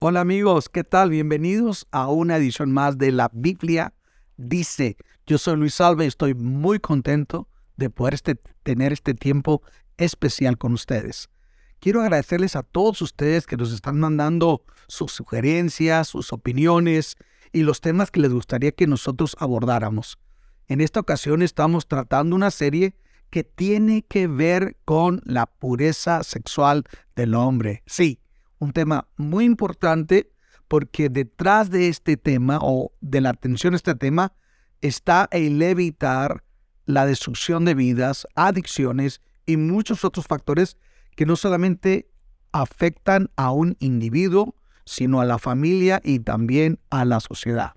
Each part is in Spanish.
Hola amigos, ¿qué tal? Bienvenidos a una edición más de la Biblia Dice. Yo soy Luis Salve y estoy muy contento de poder este, tener este tiempo especial con ustedes. Quiero agradecerles a todos ustedes que nos están mandando sus sugerencias, sus opiniones y los temas que les gustaría que nosotros abordáramos. En esta ocasión estamos tratando una serie que tiene que ver con la pureza sexual del hombre. Sí, un tema muy importante porque detrás de este tema o de la atención a este tema está el evitar la destrucción de vidas, adicciones y muchos otros factores que no solamente afectan a un individuo, sino a la familia y también a la sociedad.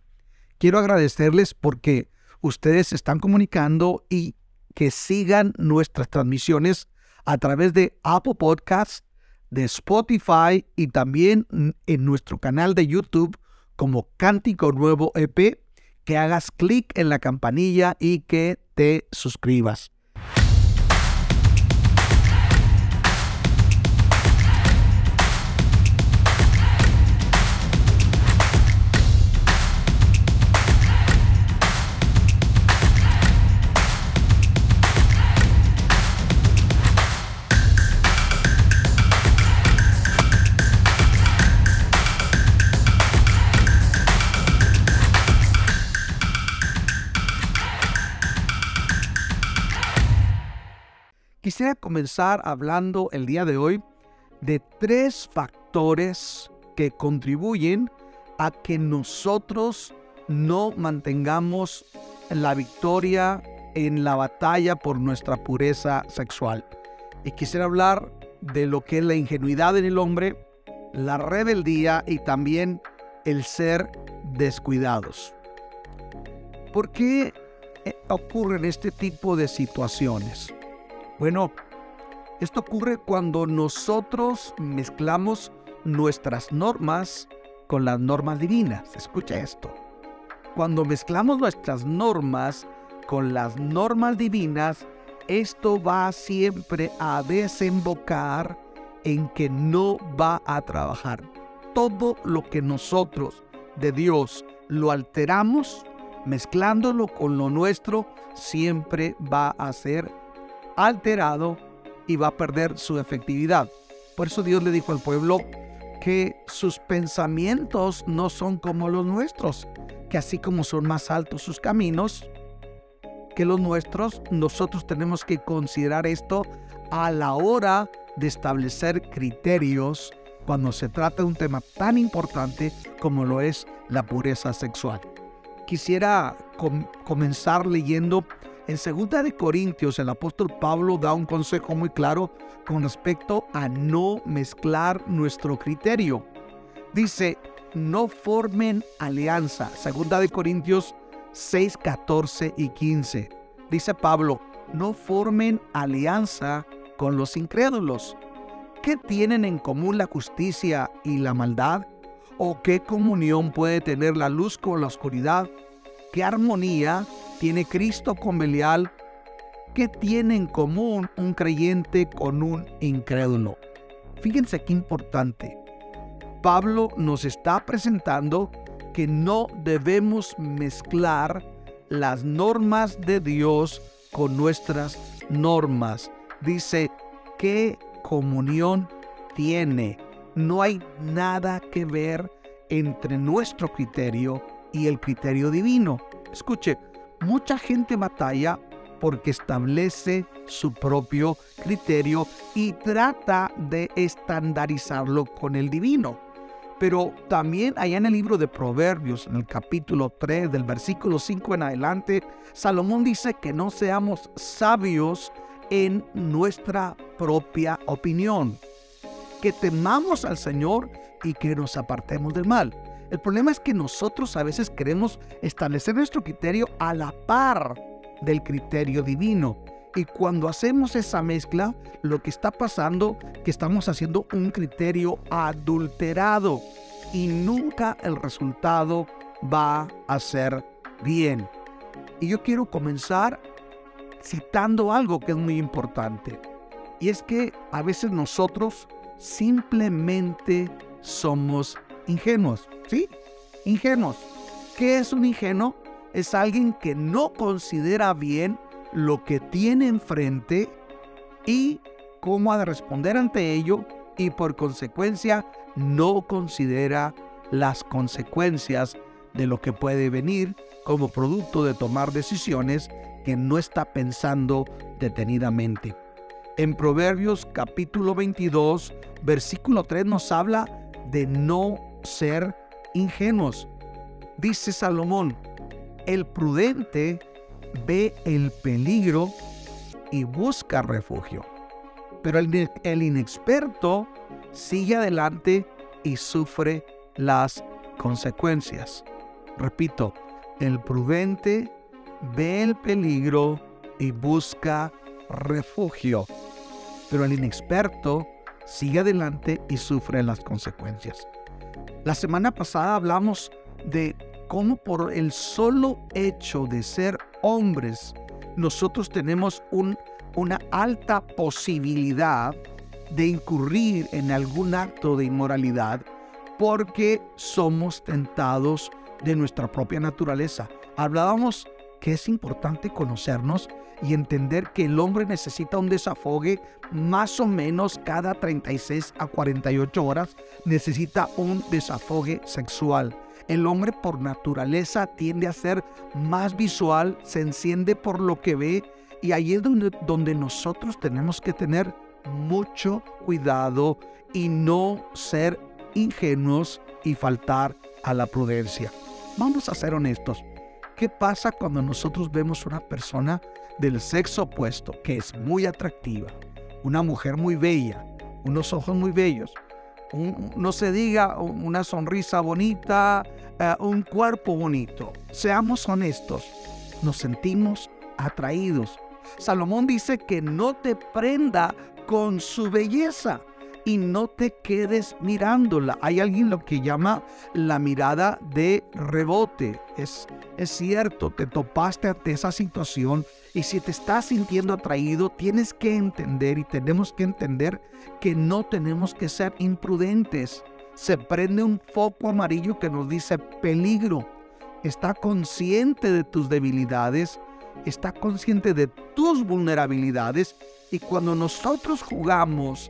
Quiero agradecerles porque ustedes están comunicando y que sigan nuestras transmisiones a través de Apple Podcasts, de Spotify y también en nuestro canal de YouTube como Cántico Nuevo EP, que hagas clic en la campanilla y que te suscribas. Quisiera comenzar hablando el día de hoy de tres factores que contribuyen a que nosotros no mantengamos la victoria en la batalla por nuestra pureza sexual. Y quisiera hablar de lo que es la ingenuidad en el hombre, la rebeldía y también el ser descuidados. ¿Por qué eh, ocurren este tipo de situaciones? Bueno, esto ocurre cuando nosotros mezclamos nuestras normas con las normas divinas. Escucha esto. Cuando mezclamos nuestras normas con las normas divinas, esto va siempre a desembocar en que no va a trabajar. Todo lo que nosotros de Dios lo alteramos, mezclándolo con lo nuestro, siempre va a ser alterado y va a perder su efectividad. Por eso Dios le dijo al pueblo que sus pensamientos no son como los nuestros, que así como son más altos sus caminos que los nuestros, nosotros tenemos que considerar esto a la hora de establecer criterios cuando se trata de un tema tan importante como lo es la pureza sexual. Quisiera comenzar leyendo en 2 de Corintios, el apóstol Pablo da un consejo muy claro con respecto a no mezclar nuestro criterio. Dice, no formen alianza. 2 de Corintios 6, 14 y 15. Dice Pablo, no formen alianza con los incrédulos. ¿Qué tienen en común la justicia y la maldad? ¿O qué comunión puede tener la luz con la oscuridad? ¿Qué armonía tiene Cristo con Belial? ¿Qué tiene en común un creyente con un incrédulo? Fíjense qué importante. Pablo nos está presentando que no debemos mezclar las normas de Dios con nuestras normas. Dice, ¿qué comunión tiene? No hay nada que ver entre nuestro criterio y el criterio divino. Escuche, mucha gente batalla porque establece su propio criterio y trata de estandarizarlo con el divino. Pero también allá en el libro de Proverbios, en el capítulo 3, del versículo 5 en adelante, Salomón dice que no seamos sabios en nuestra propia opinión, que temamos al Señor y que nos apartemos del mal. El problema es que nosotros a veces queremos establecer nuestro criterio a la par del criterio divino. Y cuando hacemos esa mezcla, lo que está pasando que estamos haciendo un criterio adulterado y nunca el resultado va a ser bien. Y yo quiero comenzar citando algo que es muy importante. Y es que a veces nosotros simplemente somos ingenuos. ¿Sí? Ingenuos. ¿Qué es un ingenuo? Es alguien que no considera bien lo que tiene enfrente y cómo ha de responder ante ello y por consecuencia no considera las consecuencias de lo que puede venir como producto de tomar decisiones que no está pensando detenidamente. En Proverbios capítulo 22, versículo 3 nos habla de no ser ingenuos. Dice Salomón, el prudente ve el peligro y busca refugio, pero el, inexperto sigue adelante y sufre las consecuencias. Repito, el prudente ve el peligro y busca refugio, pero el inexperto sigue adelante y sufre las consecuencias. La semana pasada hablamos de cómo por el solo hecho de ser hombres, nosotros tenemos un, una alta posibilidad de incurrir en algún acto de inmoralidad porque somos tentados de nuestra propia naturaleza. Hablábamos que es importante conocernos y entender que el hombre necesita un desafogue más o menos cada 36 a 48 horas, necesita un desafogue sexual. El hombre por naturaleza tiende a ser más visual, se enciende por lo que ve y ahí es donde, donde nosotros tenemos que tener mucho cuidado y no ser ingenuos y faltar a la prudencia. Vamos a ser honestos. ¿Qué pasa cuando nosotros vemos una persona del sexo opuesto que es muy atractiva? Una mujer muy bella, unos ojos muy bellos, no se diga una sonrisa bonita, eh, un cuerpo bonito. Seamos honestos, nos sentimos atraídos. Salomón dice que no te prenda con su belleza y no te quedes mirándola. Hay alguien lo que llama la mirada de rebote. Es, es cierto, te topaste ante esa situación y si te estás sintiendo atraído, tienes que entender y tenemos que entender que no tenemos que ser imprudentes. Se prende un foco amarillo que nos dice peligro. Está consciente de tus debilidades, está consciente de tus vulnerabilidades y cuando nosotros jugamos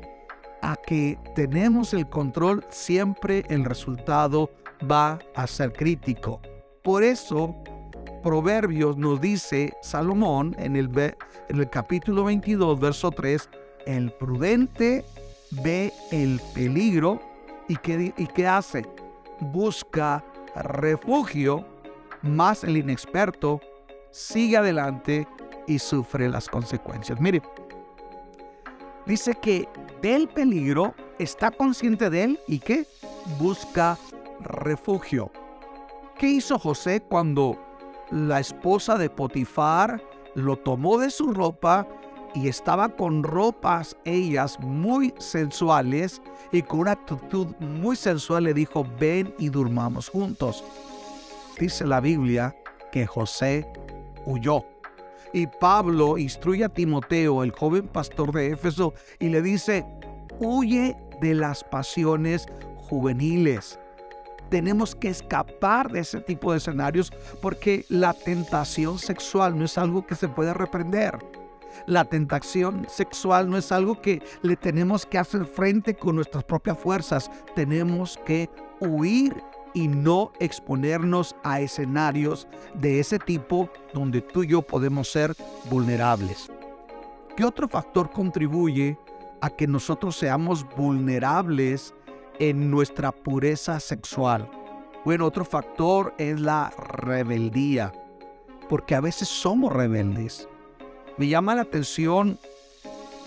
a que tenemos el control, siempre el resultado va a ser crítico. Por eso, Proverbios nos dice, Salomón, en el, capítulo 22, verso 3, el prudente ve el peligro y ¿qué, y qué hace? Busca refugio, más el inexperto sigue adelante y sufre las consecuencias. Mire, dice que ve el peligro, está consciente de él y que busca refugio. ¿Qué hizo José cuando la esposa de Potifar lo tomó de su ropa y estaba con ropas ellas muy sensuales y con una actitud muy sensual le dijo, ven y durmamos juntos? Dice la Biblia que José huyó. Y Pablo instruye a Timoteo, el joven pastor de Éfeso, y le dice, huye de las pasiones juveniles. Tenemos que escapar de ese tipo de escenarios porque la tentación sexual no es algo que se puede reprender. La tentación sexual no es algo que le tenemos que hacer frente con nuestras propias fuerzas. Tenemos que huir y no exponernos a escenarios de ese tipo donde tú y yo podemos ser vulnerables. ¿Qué otro factor contribuye a que nosotros seamos vulnerables en nuestra pureza sexual? Bueno, otro factor es la rebeldía, porque a veces somos rebeldes. Me llama la atención,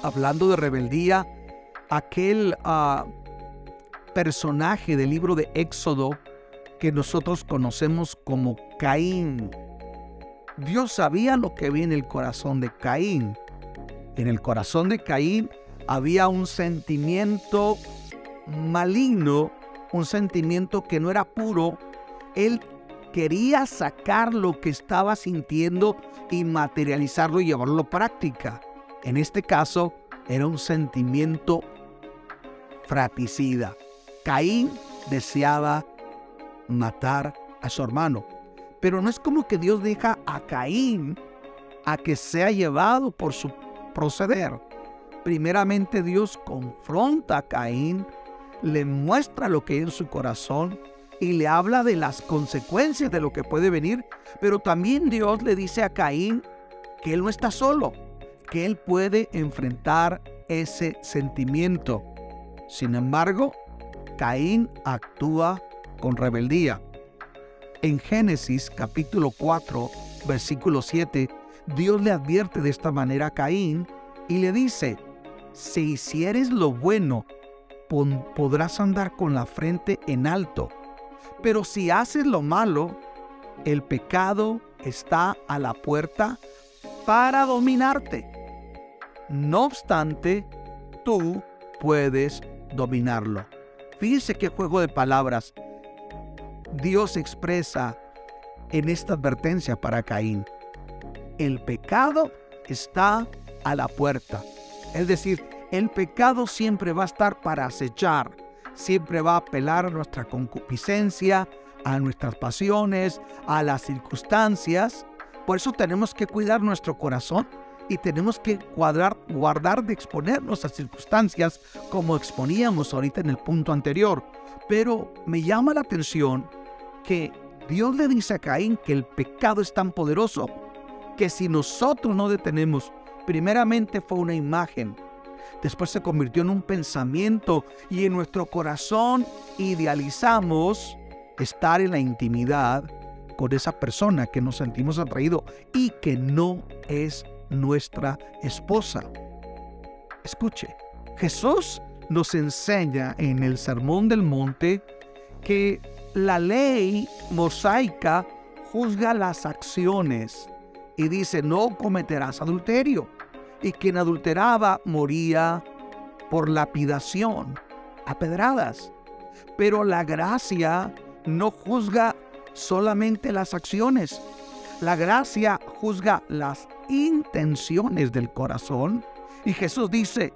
hablando de rebeldía, aquel ah, personaje del libro de Éxodo que nosotros conocemos como Caín. Dios sabía lo que había en el corazón de Caín. En el corazón de Caín había un sentimiento maligno, un sentimiento que no era puro. Él quería sacar lo que estaba sintiendo y materializarlo y llevarlo a práctica. En este caso, era un sentimiento fratricida. Caín deseaba matar a su hermano. Pero no es como que Dios deja a Caín a que sea llevado por su proceder. Primeramente Dios confronta a Caín, le muestra lo que hay en su corazón y le habla de las consecuencias de lo que puede venir. Pero también Dios le dice a Caín que él no está solo, que él puede enfrentar ese sentimiento. Sin embargo, Caín actúa con rebeldía. En Génesis capítulo 4, versículo 7, Dios le advierte de esta manera a Caín y le dice, si hicieres lo bueno, podrás andar con la frente en alto, pero si haces lo malo, el pecado está a la puerta para dominarte. No obstante, tú puedes dominarlo. Fíjese qué juego de palabras Dios expresa en esta advertencia para Caín. El pecado está a la puerta. Es decir, el pecado siempre va a estar para acechar, siempre va a apelar a nuestra concupiscencia, a nuestras pasiones, a las circunstancias. Por eso tenemos que cuidar nuestro corazón y tenemos que cuadrar, guardar de exponernos a circunstancias como exponíamos ahorita en el punto anterior. Pero me llama la atención que Dios le dice a Caín que el pecado es tan poderoso que si nosotros no detenemos, primeramente fue una imagen, después se convirtió en un pensamiento y en nuestro corazón idealizamos estar en la intimidad con esa persona que nos sentimos atraídos y que no es nuestra esposa. Escuche, Jesús nos enseña en el Sermón del Monte que la ley mosaica juzga las acciones y dice, no cometerás adulterio. Y quien adulteraba moría por lapidación, a pedradas. Pero la gracia no juzga solamente las acciones. La gracia juzga las intenciones del corazón. Y Jesús dice,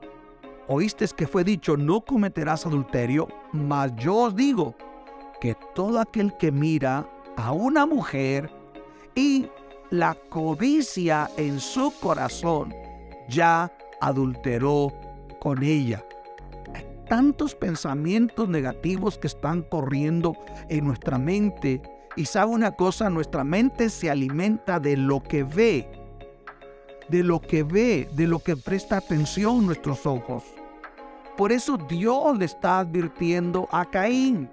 oíste que fue dicho, no cometerás adulterio, mas yo os digo, que todo aquel que mira a una mujer y la codicia en su corazón ya adulteró con ella. Hay tantos pensamientos negativos que están corriendo en nuestra mente. Y sabe una cosa, nuestra mente se alimenta de lo que ve, de lo que ve, de lo que presta atención nuestros ojos. Por eso Dios le está advirtiendo a Caín,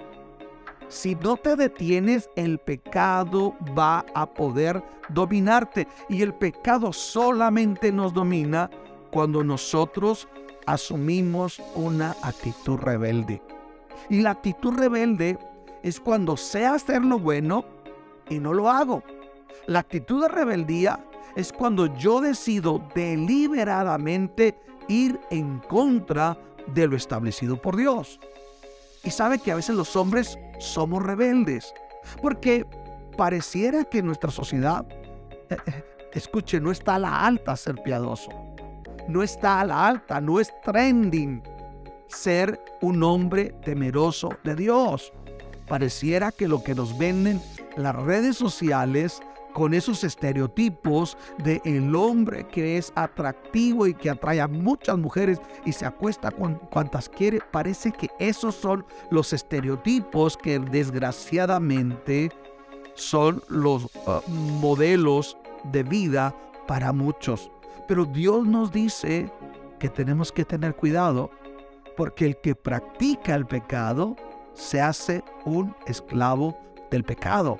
si no te detienes, el pecado va a poder dominarte. Y el pecado solamente nos domina cuando nosotros asumimos una actitud rebelde. Y la actitud rebelde es cuando sé hacer lo bueno y no lo hago. La actitud de rebeldía es cuando yo decido deliberadamente ir en contra de lo establecido por Dios. Y sabe que a veces los hombres somos rebeldes, porque pareciera que nuestra sociedad, eh, eh, escuche, no está a la alta ser piadoso, no está a la alta, no es trending ser un hombre temeroso de Dios. Pareciera que lo que nos venden las redes sociales con esos estereotipos de el hombre que es atractivo y que atrae a muchas mujeres y se acuesta con cuantas quiere. Parece que esos son los estereotipos que desgraciadamente son los uh, modelos de vida para muchos. Pero Dios nos dice que tenemos que tener cuidado porque el que practica el pecado se hace un esclavo del pecado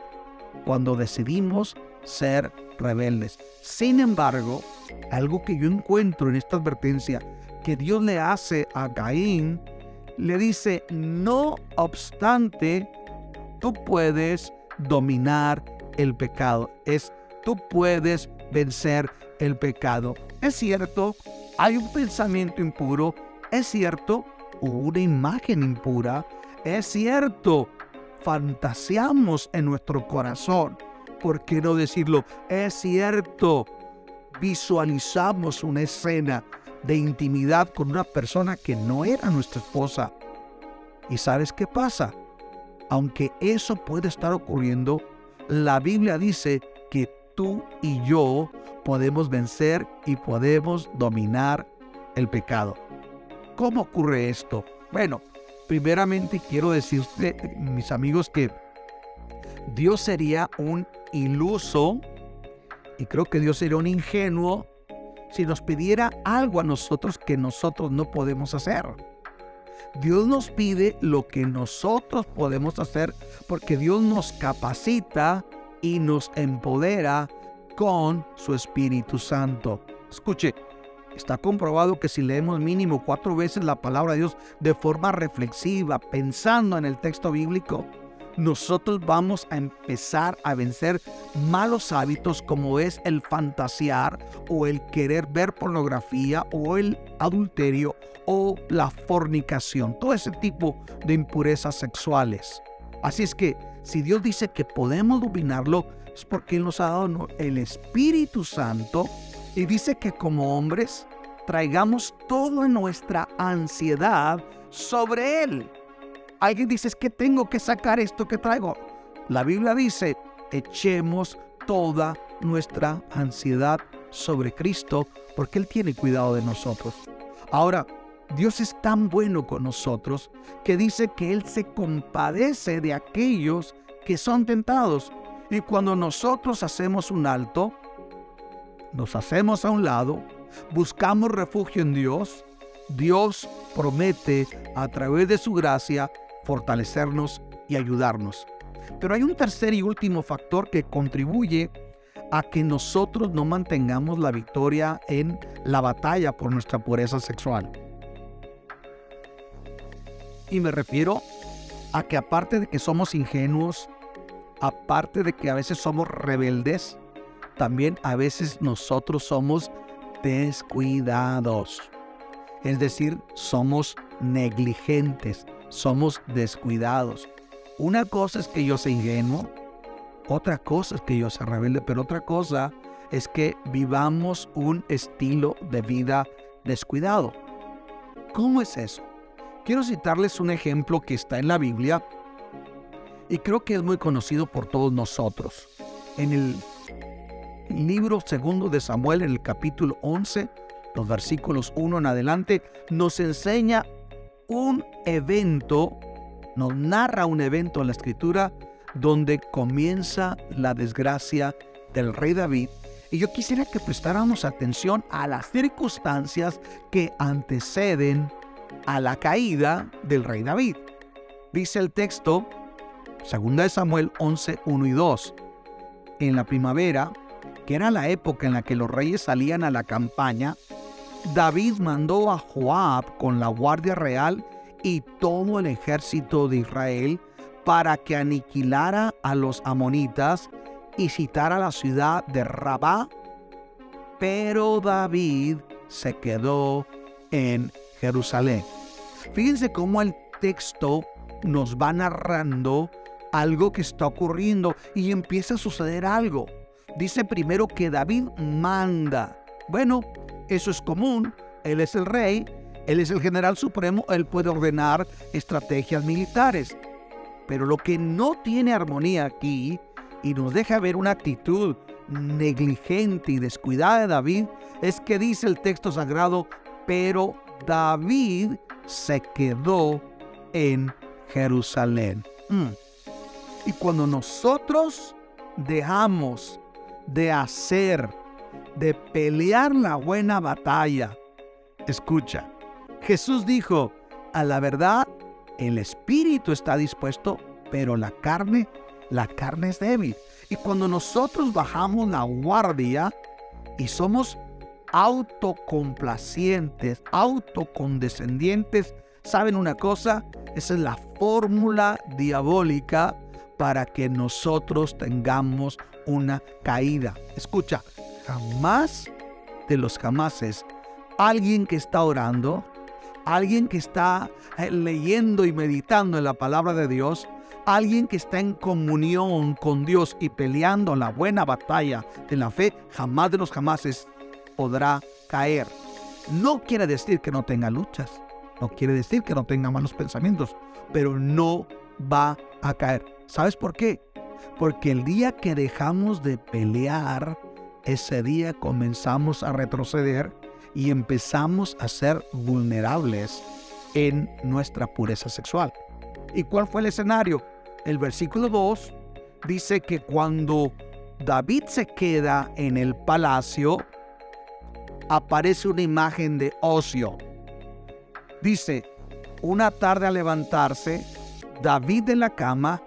cuando decidimos ser rebeldes. Sin embargo, algo que yo encuentro en esta advertencia que Dios le hace a Caín, le dice, no obstante, tú puedes dominar el pecado. Es, tú puedes vencer el pecado. Es cierto, hay un pensamiento impuro. Es cierto, una imagen impura. Es cierto, fantaseamos en nuestro corazón. ¿Por qué no decirlo? Es cierto, visualizamos una escena de intimidad con una persona que no era nuestra esposa. ¿Y sabes qué pasa? aunque eso puede estar ocurriendo, la Biblia dice que tú y yo podemos vencer y podemos dominar el pecado. ¿Cómo ocurre esto? Bueno, primeramente quiero decirte, mis amigos, que Dios sería un iluso y creo que Dios sería un ingenuo si nos pidiera algo a nosotros que nosotros no podemos hacer. Dios nos pide lo que nosotros podemos hacer porque Dios nos capacita y nos empodera con su Espíritu Santo. Escuche, está comprobado que si leemos mínimo cuatro veces la palabra de Dios de forma reflexiva, pensando en el texto bíblico, nosotros vamos a empezar a vencer malos hábitos como es el fantasear o el querer ver pornografía o el adulterio o la fornicación, todo ese tipo de impurezas sexuales. Así es que si Dios dice que podemos dominarlo, es porque Él nos ha dado el Espíritu Santo y dice que como hombres traigamos toda nuestra ansiedad sobre Él. Alguien dice, es que tengo que sacar esto que traigo. La Biblia dice, echemos toda nuestra ansiedad sobre Cristo porque Él tiene cuidado de nosotros. Ahora, Dios es tan bueno con nosotros que dice que Él se compadece de aquellos que son tentados. Y cuando nosotros hacemos un alto, nos hacemos a un lado, buscamos refugio en Dios, Dios promete a través de su gracia fortalecernos y ayudarnos. Pero hay un tercer y último factor que contribuye a que nosotros no mantengamos la victoria en la batalla por nuestra pureza sexual. Y me refiero a que aparte de que somos ingenuos, aparte de que a veces somos rebeldes, también a veces nosotros somos descuidados. Es decir, somos negligentes, somos descuidados. Una cosa es que yo sea ingenuo, otra cosa es que yo sea rebelde, pero otra cosa es que vivamos un estilo de vida descuidado. ¿Cómo es eso? Quiero citarles un ejemplo que está en la Biblia y creo que es muy conocido por todos nosotros. En el libro segundo de Samuel, en el capítulo 11, los versículos 1 en adelante, nos enseña un evento, nos narra un evento en la escritura donde comienza la desgracia del rey David. Y yo quisiera que prestáramos atención a las circunstancias que anteceden a la caída del rey David. Dice el texto, 2 de Samuel 11, 1 y 2. En la primavera, que era la época en la que los reyes salían a la campaña, David mandó a Joab con la guardia real y todo el ejército de Israel para que aniquilara a los amonitas y citara la ciudad de Rabá. Pero David se quedó en Jerusalén. Fíjense cómo el texto nos va narrando algo que está ocurriendo y empieza a suceder algo. Dice primero que David manda. Bueno, eso es común. Él es el rey, él es el general supremo, él puede ordenar estrategias militares. Pero lo que no tiene armonía aquí y nos deja ver una actitud negligente y descuidada de David es que dice el texto sagrado, pero David se quedó en Jerusalén. Mm. Y cuando nosotros dejamos de hacer de pelear la buena batalla. Escucha, Jesús dijo, a la verdad, el espíritu está dispuesto, pero la carne, la carne es débil. Y cuando nosotros bajamos la guardia y somos autocomplacientes, autocondescendientes, ¿saben una cosa? Esa es la fórmula diabólica para que nosotros tengamos una caída. Escucha, jamás de los jamases, alguien que está orando, alguien que está eh, leyendo y meditando en la palabra de Dios, alguien que está en comunión con Dios y peleando la buena batalla de la fe, jamás de los jamases podrá caer. No quiere decir que no tenga luchas, no quiere decir que no tenga malos pensamientos, pero no va a caer. ¿Sabes por qué? Porque el día que dejamos de pelear, ese día comenzamos a retroceder y empezamos a ser vulnerables en nuestra pureza sexual. ¿Y cuál fue el escenario? El versículo 2 dice que cuando David se queda en el palacio, aparece una imagen de ocio. Dice, una tarde al levantarse, David en la cama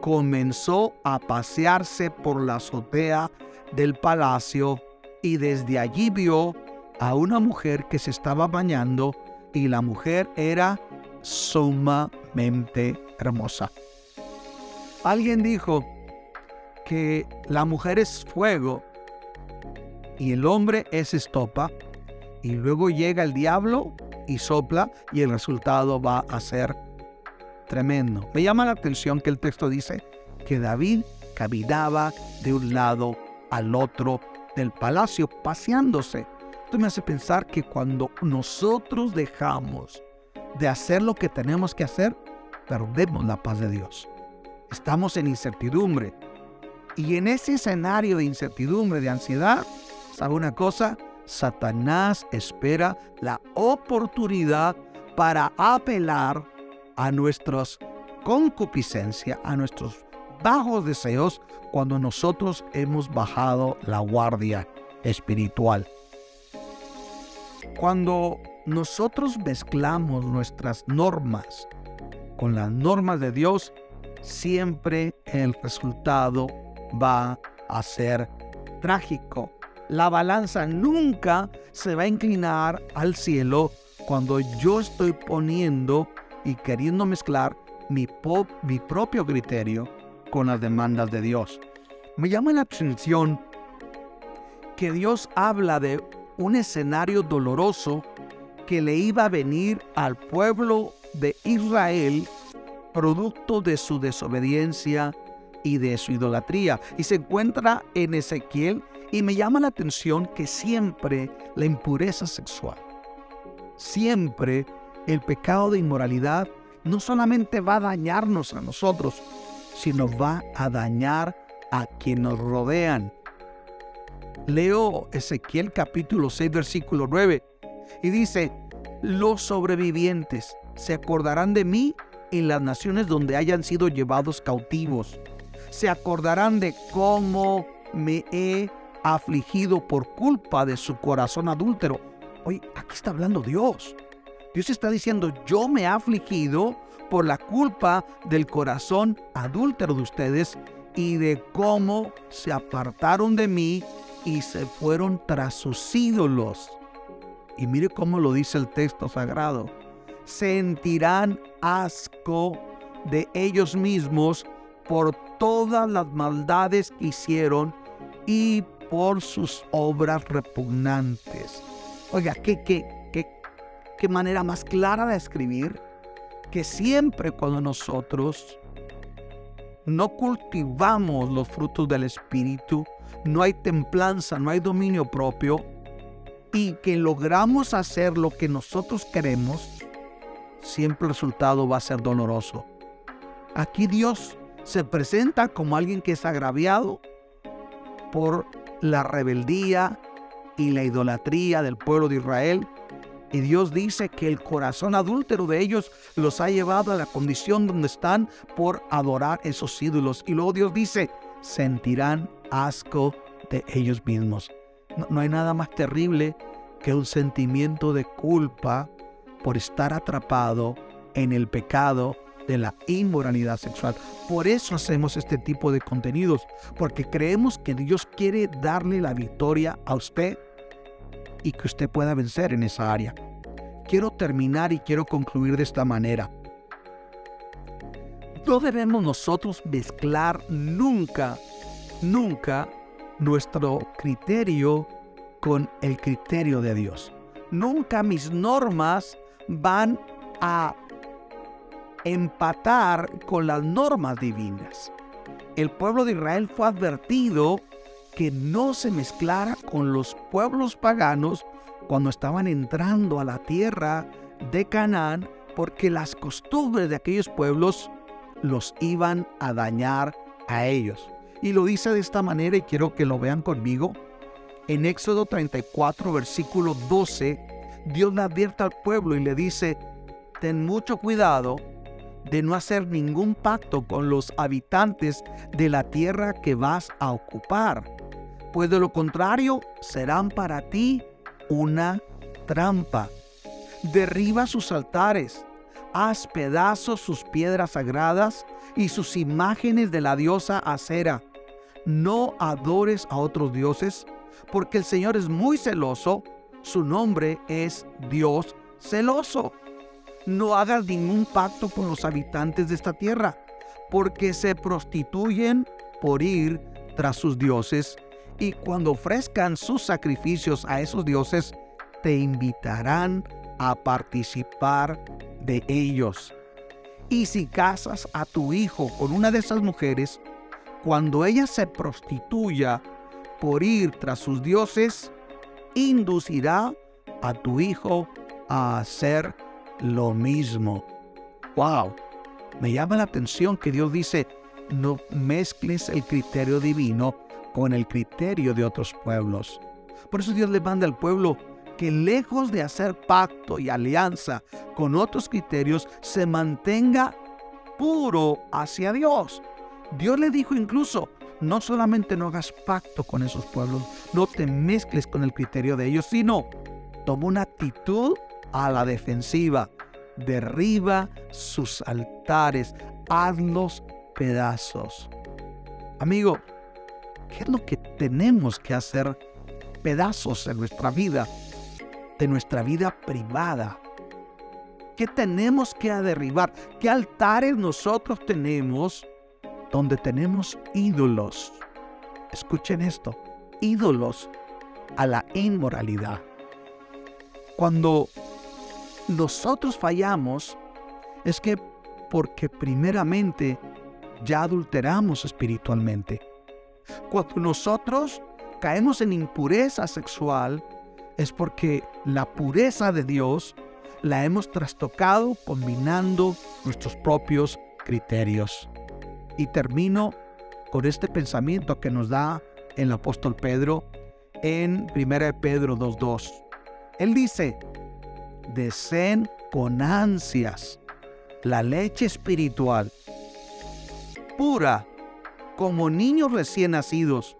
comenzó a pasearse por la azotea del palacio y desde allí vio a una mujer que se estaba bañando y la mujer era sumamente hermosa. Alguien dijo que la mujer es fuego y el hombre es estopa y luego llega el diablo y sopla y el resultado va a ser tremendo. Me llama la atención que el texto dice que David caminaba de un lado al otro del palacio paseándose. Esto me hace pensar que cuando nosotros dejamos de hacer lo que tenemos que hacer, perdemos la paz de Dios. Estamos en incertidumbre. Y en ese escenario de incertidumbre, de ansiedad, ¿sabe una cosa? Satanás espera la oportunidad para apelar a nuestras concupiscencia, a nuestros bajos deseos, cuando nosotros hemos bajado la guardia espiritual. Cuando nosotros mezclamos nuestras normas con las normas de Dios, siempre el resultado va a ser trágico. La balanza nunca se va a inclinar al cielo cuando yo estoy poniendo y queriendo mezclar mi, mi propio criterio con las demandas de Dios. Me llama la atención que Dios habla de un escenario doloroso que le iba a venir al pueblo de Israel producto de su desobediencia y de su idolatría. Y se encuentra en Ezequiel y me llama la atención que siempre la impureza sexual, siempre el pecado de inmoralidad no solamente va a dañarnos a nosotros, sino va a dañar a quienes nos rodean. Leo Ezequiel capítulo 6 versículo 9 y dice, los sobrevivientes se acordarán de mí en las naciones donde hayan sido llevados cautivos. Se acordarán de cómo me he afligido por culpa de su corazón adúltero. Hoy aquí está hablando Dios. Dios está diciendo, yo me he afligido por la culpa del corazón adúltero de ustedes y de cómo se apartaron de mí y se fueron tras sus ídolos. Y mire cómo lo dice el texto sagrado. Sentirán asco de ellos mismos por todas las maldades que hicieron y por sus obras repugnantes. Oiga, qué, qué, qué, qué manera más clara de escribir que siempre cuando nosotros no cultivamos los frutos del Espíritu, no hay templanza, no hay dominio propio, y que logramos hacer lo que nosotros queremos, siempre el resultado va a ser doloroso. Aquí Dios se presenta como alguien que es agraviado por la rebeldía y la idolatría del pueblo de Israel. Y Dios dice que el corazón adúltero de ellos los ha llevado a la condición donde están por adorar esos ídolos. Y luego Dios dice, sentirán asco de ellos mismos. No, hay nada más terrible que un sentimiento de culpa por estar atrapado en el pecado de la inmoralidad sexual. Por eso hacemos este tipo de contenidos, porque creemos que Dios quiere darle la victoria a usted y que usted pueda vencer en esa área. Quiero terminar y quiero concluir de esta manera. No debemos nosotros mezclar nunca, nunca nuestro criterio con el criterio de Dios. Nunca mis normas van a empatar con las normas divinas. El pueblo de Israel fue advertido que no se mezclara con los pueblos paganos cuando estaban entrando a la tierra de Canaán, porque las costumbres de aquellos pueblos los iban a dañar a ellos. Y lo dice de esta manera y quiero que lo vean conmigo. En Éxodo 34, versículo 12, Dios le advierte al pueblo y le dice, ten mucho cuidado de no hacer ningún pacto con los habitantes de la tierra que vas a ocupar, pues de lo contrario serán para ti una trampa. Derriba sus altares, haz pedazos sus piedras sagradas y sus imágenes de la diosa Acera. No adores a otros dioses, porque el Señor es muy celoso, su nombre es Dios celoso. No hagas ningún pacto con los habitantes de esta tierra, porque se prostituyen por ir tras sus dioses, y cuando ofrezcan sus sacrificios a esos dioses, te invitarán a participar de ellos. Y si casas a tu hijo con una de esas mujeres, cuando ella se prostituya por ir tras sus dioses, inducirá a tu hijo a hacer lo mismo. ¡Wow! Me llama la atención que Dios dice, no mezcles el criterio divino con el criterio de otros pueblos. Por eso Dios le manda al pueblo que lejos de hacer pacto y alianza con otros criterios, se mantenga puro hacia Dios. Dios le dijo incluso, no solamente no hagas pacto con esos pueblos, no te mezcles con el criterio de ellos, sino toma una actitud a la defensiva, derriba sus altares, hazlos pedazos. Amigo, ¿qué es lo que tenemos que hacer pedazos en nuestra vida de nuestra vida privada. ¿Qué tenemos que derribar? ¿Qué altares nosotros tenemos donde tenemos ídolos? Escuchen esto, ídolos a la inmoralidad. Cuando nosotros fallamos es que porque primeramente ya adulteramos espiritualmente. Cuando nosotros caemos en impureza sexual, es porque la pureza de Dios la hemos trastocado combinando nuestros propios criterios. Y termino con este pensamiento que nos da el apóstol Pedro en 1 Pedro 2.2. Él dice, deseen con ansias la leche espiritual, pura, como niños recién nacidos.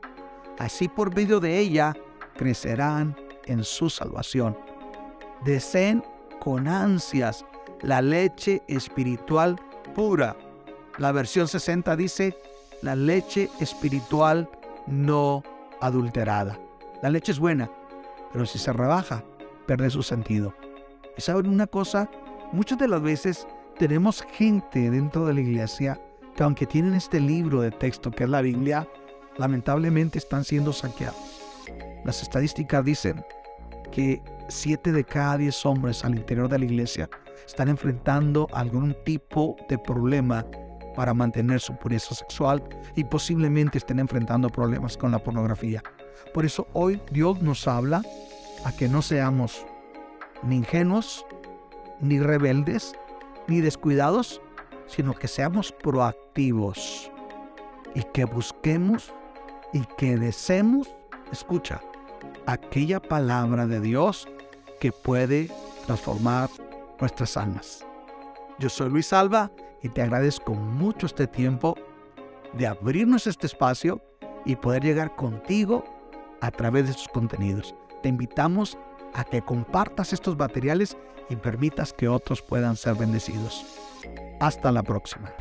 Así por medio de ella crecerán en su salvación. Deseen con ansias la leche espiritual pura. La versión 60 dice la leche espiritual no adulterada. La leche es buena, pero si se rebaja, pierde su sentido. ¿Y saben una cosa? Muchas de las veces tenemos gente dentro de la iglesia que aunque tienen este libro de texto que es la Biblia, lamentablemente están siendo saqueados. Las estadísticas dicen que siete de cada diez hombres al interior de la iglesia están enfrentando algún tipo de problema para mantener su pureza sexual y posiblemente estén enfrentando problemas con la pornografía. Por eso hoy Dios nos habla a que no seamos ni ingenuos, ni rebeldes, ni descuidados, sino que seamos proactivos y que busquemos y que deseemos, escucha, aquella palabra de Dios que puede transformar nuestras almas. Yo soy Luis Alba y te agradezco mucho este tiempo de abrirnos este espacio y poder llegar contigo a través de sus contenidos. Te invitamos a que compartas estos materiales y permitas que otros puedan ser bendecidos. Hasta la próxima.